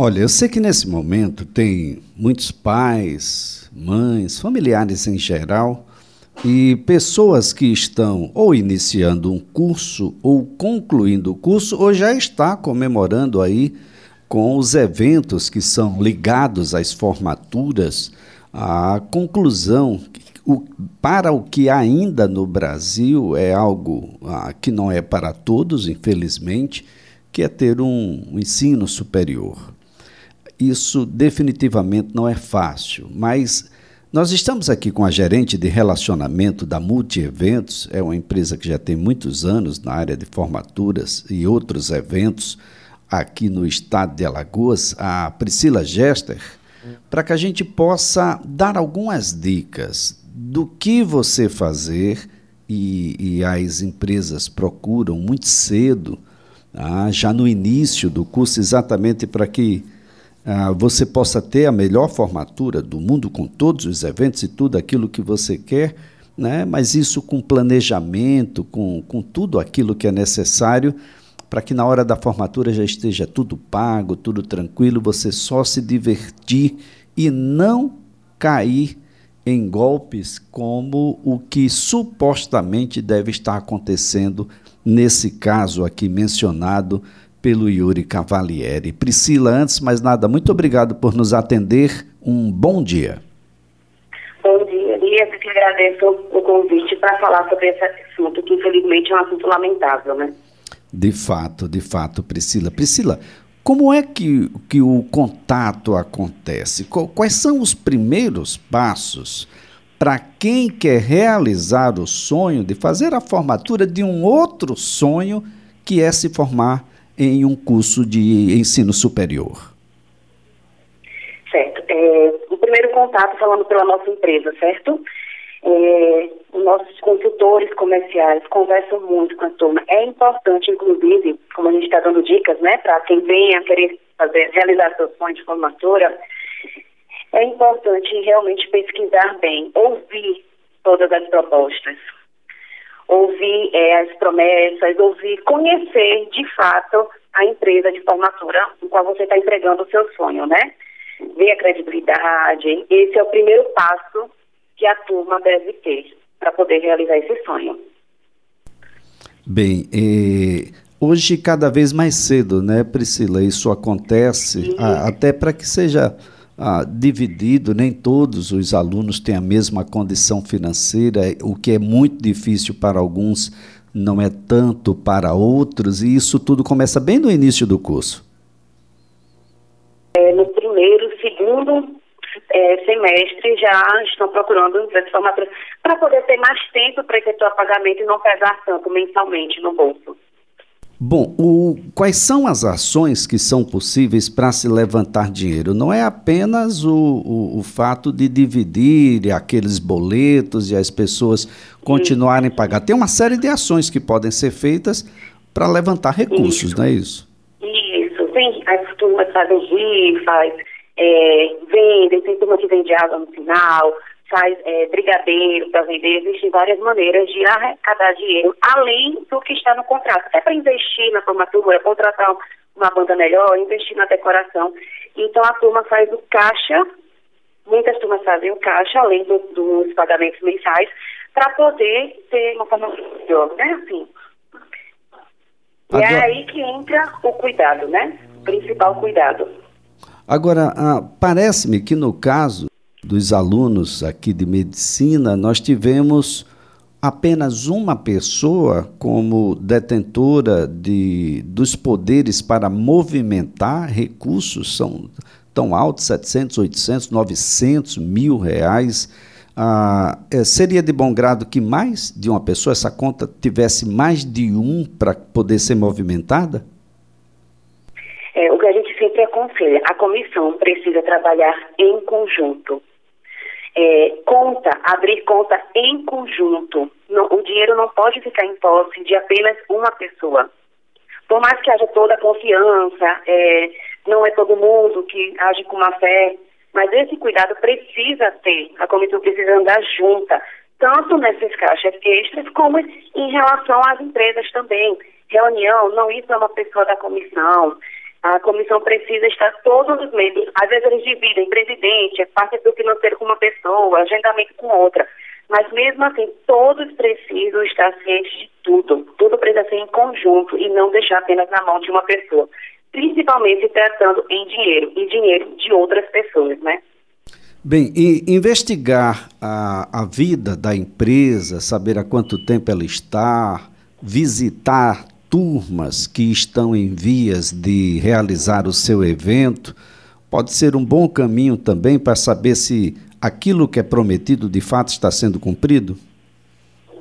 Olha, eu sei que nesse momento tem muitos pais, mães, familiares em geral e pessoas que estão ou iniciando um curso ou concluindo o curso ou já está comemorando aí com os eventos que são ligados às formaturas, a conclusão o, para o que ainda no Brasil é algo ah, que não é para todos, infelizmente, que é ter um, um ensino superior. Isso definitivamente não é fácil, mas nós estamos aqui com a gerente de relacionamento da Multi Eventos, é uma empresa que já tem muitos anos na área de formaturas e outros eventos aqui no estado de Alagoas, a Priscila Gester, para que a gente possa dar algumas dicas do que você fazer e, e as empresas procuram muito cedo, ah, já no início do curso, exatamente para que ah, você possa ter a melhor formatura do mundo com todos os eventos e tudo aquilo que você quer, né? mas isso com planejamento, com, com tudo aquilo que é necessário para que na hora da formatura já esteja tudo pago, tudo tranquilo, você só se divertir e não cair em golpes como o que supostamente deve estar acontecendo nesse caso aqui mencionado pelo Yuri Cavalieri. Priscila, antes mais nada, muito obrigado por nos atender. Um bom dia. Bom dia, Elias. Eu que agradeço o convite para falar sobre esse assunto, que infelizmente é um assunto lamentável, né? De fato, de fato, Priscila. Priscila, como é que, que o contato acontece? Quais são os primeiros passos para quem quer realizar o sonho de fazer a formatura de um outro sonho que é se formar em um curso de ensino superior? Certo. É, o primeiro contato falando pela nossa empresa, certo? É, nossos consultores comerciais conversam muito com a turma. É importante, inclusive, como a gente está dando dicas, né, para quem venha querer fazer, realizar seu sonho de formatura, é importante realmente pesquisar bem, ouvir todas as propostas, ouvir é, as promessas, ouvir, conhecer de fato a empresa de formatura com qual você está entregando o seu sonho, né? Ver a credibilidade. Esse é o primeiro passo que a turma deve ter para poder realizar esse sonho. Bem, hoje cada vez mais cedo, né, Priscila? Isso acontece a, até para que seja ah, dividido, nem todos os alunos têm a mesma condição financeira, o que é muito difícil para alguns, não é tanto para outros, e isso tudo começa bem no início do curso. É, no primeiro, segundo é, semestre já estão procurando empresas para poder ter mais tempo para efetuar pagamento e não pesar tanto mensalmente no bolso. Bom, o, quais são as ações que são possíveis para se levantar dinheiro? Não é apenas o, o, o, fato de dividir aqueles boletos e as pessoas continuarem pagando. Tem uma série de ações que podem ser feitas para levantar recursos, isso. não é isso? Isso, sim. As turmas fazem rifas, é, vendem, tem turma que vende água no final, faz é, brigadeiro para vender, existem várias maneiras de arrecadar dinheiro, além do que está no contrato. Até para investir na formatura, contratar uma banda melhor, investir na decoração. Então a turma faz o caixa, muitas turmas fazem o caixa, além do, dos pagamentos mensais, para poder ter uma formatura melhor, né? Assim. E é aí que entra o cuidado, né? O principal cuidado. Agora, ah, parece-me que no caso dos alunos aqui de medicina, nós tivemos apenas uma pessoa como detentora de, dos poderes para movimentar recursos, são tão altos, 700, 800, 900 mil reais. Ah, é, seria de bom grado que mais de uma pessoa, essa conta tivesse mais de um para poder ser movimentada? É, o que a gente sempre aconselha, a comissão precisa trabalhar em conjunto é, conta, abrir conta em conjunto. O dinheiro não pode ficar em posse de apenas uma pessoa. Por mais que haja toda a confiança, é, não é todo mundo que age com má fé, mas esse cuidado precisa ter, a comissão precisa andar junta, tanto nessas caixas extras como em relação às empresas também. Reunião, não isso é uma pessoa da comissão, A comissão precisa estar todos os membros, às vezes eles dividem presidente, parte do financeiro com uma pessoa, agendamento com outra. Mas mesmo assim, todos precisam estar cientes de tudo. Tudo precisa ser em conjunto e não deixar apenas na mão de uma pessoa. Principalmente tratando em dinheiro, e dinheiro de outras pessoas, né? Bem, e investigar a, a vida da empresa, saber há quanto tempo ela está, visitar turmas que estão em vias de realizar o seu evento, pode ser um bom caminho também para saber se aquilo que é prometido de fato está sendo cumprido?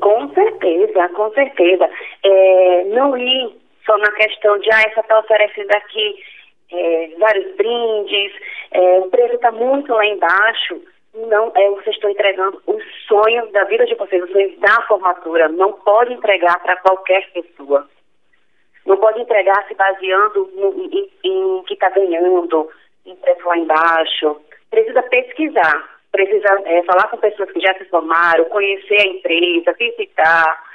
Com certeza, com certeza. É, não ir só na questão de, ah, essa está oferecendo aqui é, vários brindes, é, o preço está muito lá embaixo. Não, é, vocês estão entregando os sonhos da vida de vocês, os sonhos da formatura. Não pode entregar para qualquer pessoa. Não pode entregar se baseando no, em, em que está ganhando, em preço lá embaixo. Precisa pesquisar precisa é, falar com pessoas que já se formaram, conhecer a empresa, visitar.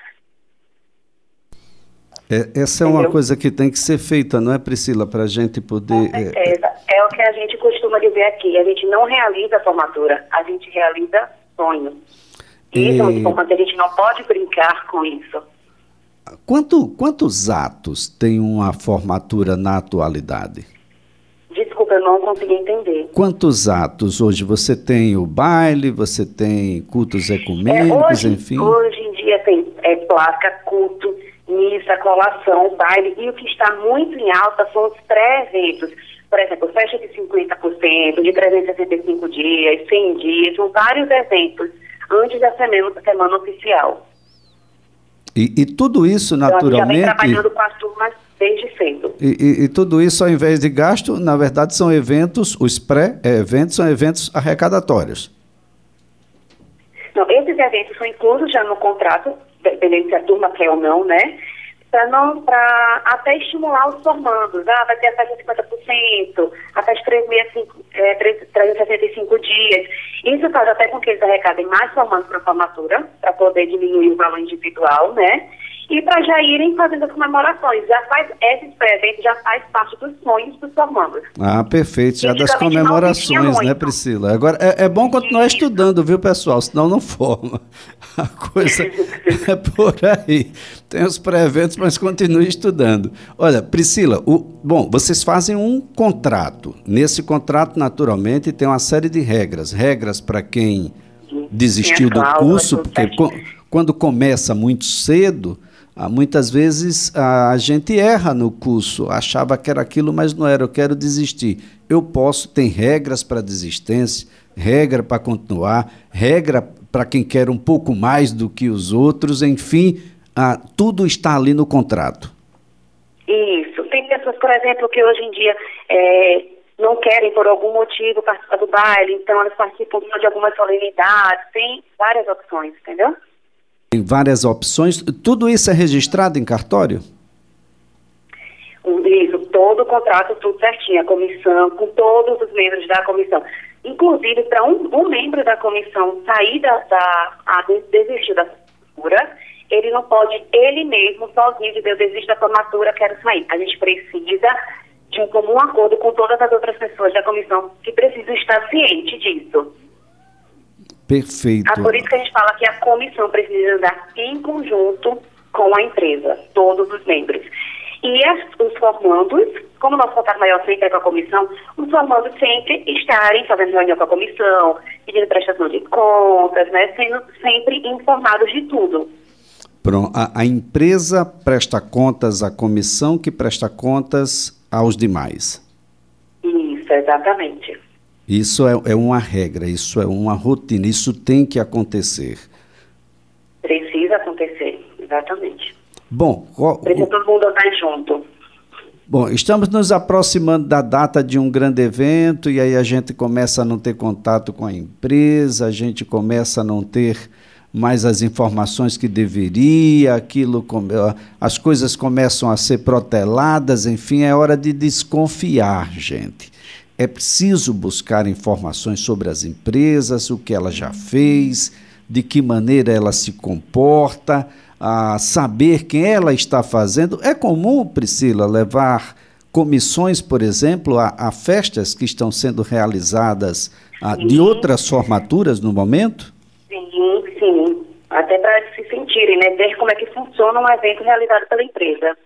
É, essa é Entendeu? uma coisa que tem que ser feita, não é, Priscila, para a gente poder. Com é, certeza. É, é o que a gente costuma dizer aqui. A gente não realiza a formatura, a gente realiza sonhos. E... Isso é muito importante, a gente não pode brincar com isso. Quanto, quantos atos tem uma formatura na atualidade? eu não consegui entender. Quantos atos hoje você tem? O baile, você tem cultos ecumênicos, é, hoje, enfim? Hoje em dia tem é, placa, culto, missa, colação, baile, e o que está muito em alta são os pré-eventos. Por exemplo, festa de 50%, de 365 dias, 100 dias, são vários eventos antes da semana, semana oficial. E, e tudo isso, naturalmente... Então, a gente já vem trabalhando com as turmas desde cedo. E, e, e, tudo isso, ao invés de gasto, na verdade, são eventos, os pré-eventos são eventos arrecadatórios. Não, esses eventos são inclusos já no contrato, dependendo se a turma quer ou não, né? Para não, para até estimular os formandos. Ah, vai ter a taxa de 50%, a taxa de 365, é, 365 dias. Isso faz até com que eles arrecadem mais formandos para a formatura, para poder diminuir o valor individual, né? E para já irem fazendo as comemorações. Já faz, esses pré-eventos já faz parte dos sonhos dos formandos. Ah, perfeito, já das comemorações, né, Priscila? Agora, é, é bom continuar Isso. estudando, viu, pessoal? Senão não forma. A coisa é por aí. Tem os pré-eventos, mas continue estudando. Olha, Priscila, o, bom, vocês fazem um contrato. Nesse contrato, naturalmente, tem uma série de regras. Regras para quem desistiu do curso, porque quando começa muito cedo, ah, muitas vezes a gente erra no curso, achava que era aquilo, mas não era, eu quero desistir. Eu posso, tem regras para desistência, regra para continuar, regra para quem quer um pouco mais do que os outros, enfim, ah, tudo está ali no contrato. Isso. Tem pessoas, por exemplo, que hoje em dia é, não querem, por algum motivo, participar do baile, então elas participam de algumas solenidades, tem várias opções, entendeu? Tem várias opções. Tudo isso é registrado em cartório? Isso, todo o contrato, tudo certinho, a comissão, com todos os membros da comissão. Inclusive, para um, um, membro da comissão sair da, da a, desistir da formatura, ele não pode, ele mesmo, sozinho, dizer, eu desisto da formatura, quero sair. A gente precisa de um comum acordo com todas as outras pessoas da comissão que precisam estar cientes disso. Perfeito. É por isso que a gente fala que a comissão precisa andar em conjunto com a empresa, todos os membros. E as, os formandos, como o nosso contato maior sempre é com a comissão, os formandos sempre estarem fazendo reunião com a comissão, pedindo prestação de contas, né, sendo sempre informados de tudo. Pronto. A, a empresa presta contas à comissão que presta contas aos demais. Isso, exatamente. Isso é, é uma regra, isso é uma rotina, isso tem que acontecer. Precisa acontecer, exatamente. Bom, precisa todo mundo andar junto. Bom, estamos nos aproximando da data de um grande evento e aí a gente começa a não ter contato com a empresa, a gente começa a não ter mais as informações que deveria, aquilo, as coisas começam a ser proteladas, enfim, é hora de desconfiar, gente. É preciso buscar informações sobre as empresas, o que ela já fez, de que maneira ela se comporta, a saber quem ela está fazendo. É comum, Priscila, levar comissões, por exemplo, a, a festas que estão sendo realizadas a, de outras formaturas no momento? Sim, sim. Até para se sentirem, né? Ver como é que funciona um evento realizado pela empresa.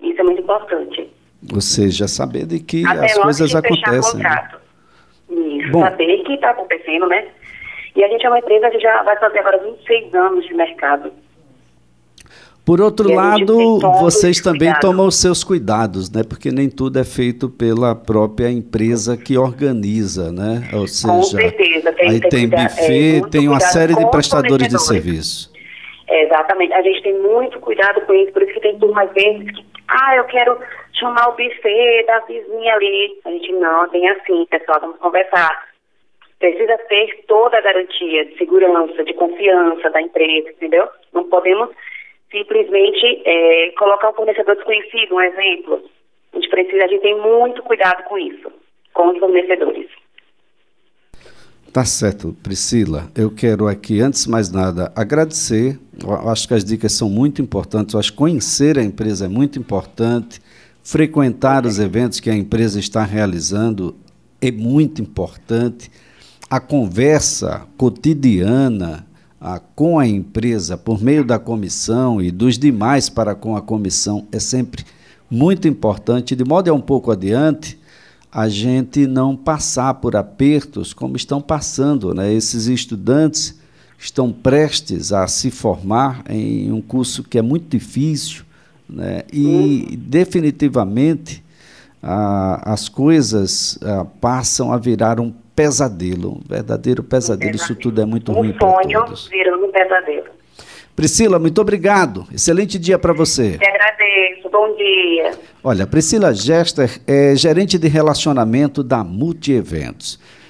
Isso é muito importante. Ou seja, saber de que Até as coisas acontecem. Né? Isso, Bom, saber que está acontecendo, né? E a gente é uma empresa que já vai fazer agora 26 anos de mercado. Por outro lado, vocês também cuidado. tomam os seus cuidados, né? Porque nem tudo é feito pela própria empresa que organiza, né? Ou seja, com certeza. Tem, aí tem, tem buffet, é, tem uma série de prestadores de serviço. É, exatamente. A gente tem muito cuidado com isso, por isso que tem turma às vezes que, ah, eu quero chamar o buffet da vizinha ali. A gente, não, tem assim, pessoal, vamos conversar. Precisa ter toda a garantia de segurança, de confiança da empresa, entendeu? Não podemos simplesmente é, colocar um fornecedor desconhecido, um exemplo. A gente precisa, a gente tem muito cuidado com isso, com os fornecedores. Tá certo, Priscila. Eu quero aqui, antes de mais nada, agradecer. Eu acho que as dicas são muito importantes. Eu acho que conhecer a empresa é muito importante. Frequentar os eventos que a empresa está realizando é muito importante. A conversa cotidiana a, com a empresa por meio da comissão e dos demais para com a comissão é sempre muito importante, de modo a um pouco adiante a gente não passar por apertos como estão passando, né? Esses estudantes estão prestes a se formar em um curso que é muito difícil, né? E definitivamente a, as coisas a, passam a virar um pesadelo, um verdadeiro pesadelo. Um Isso tudo é muito um ruim para todos. Um sonho virando um pesadelo. Priscila, muito obrigado. Excelente dia para você. Te agradeço. Bom dia. Olha, Priscila Gester é gerente de relacionamento da Multi Eventos.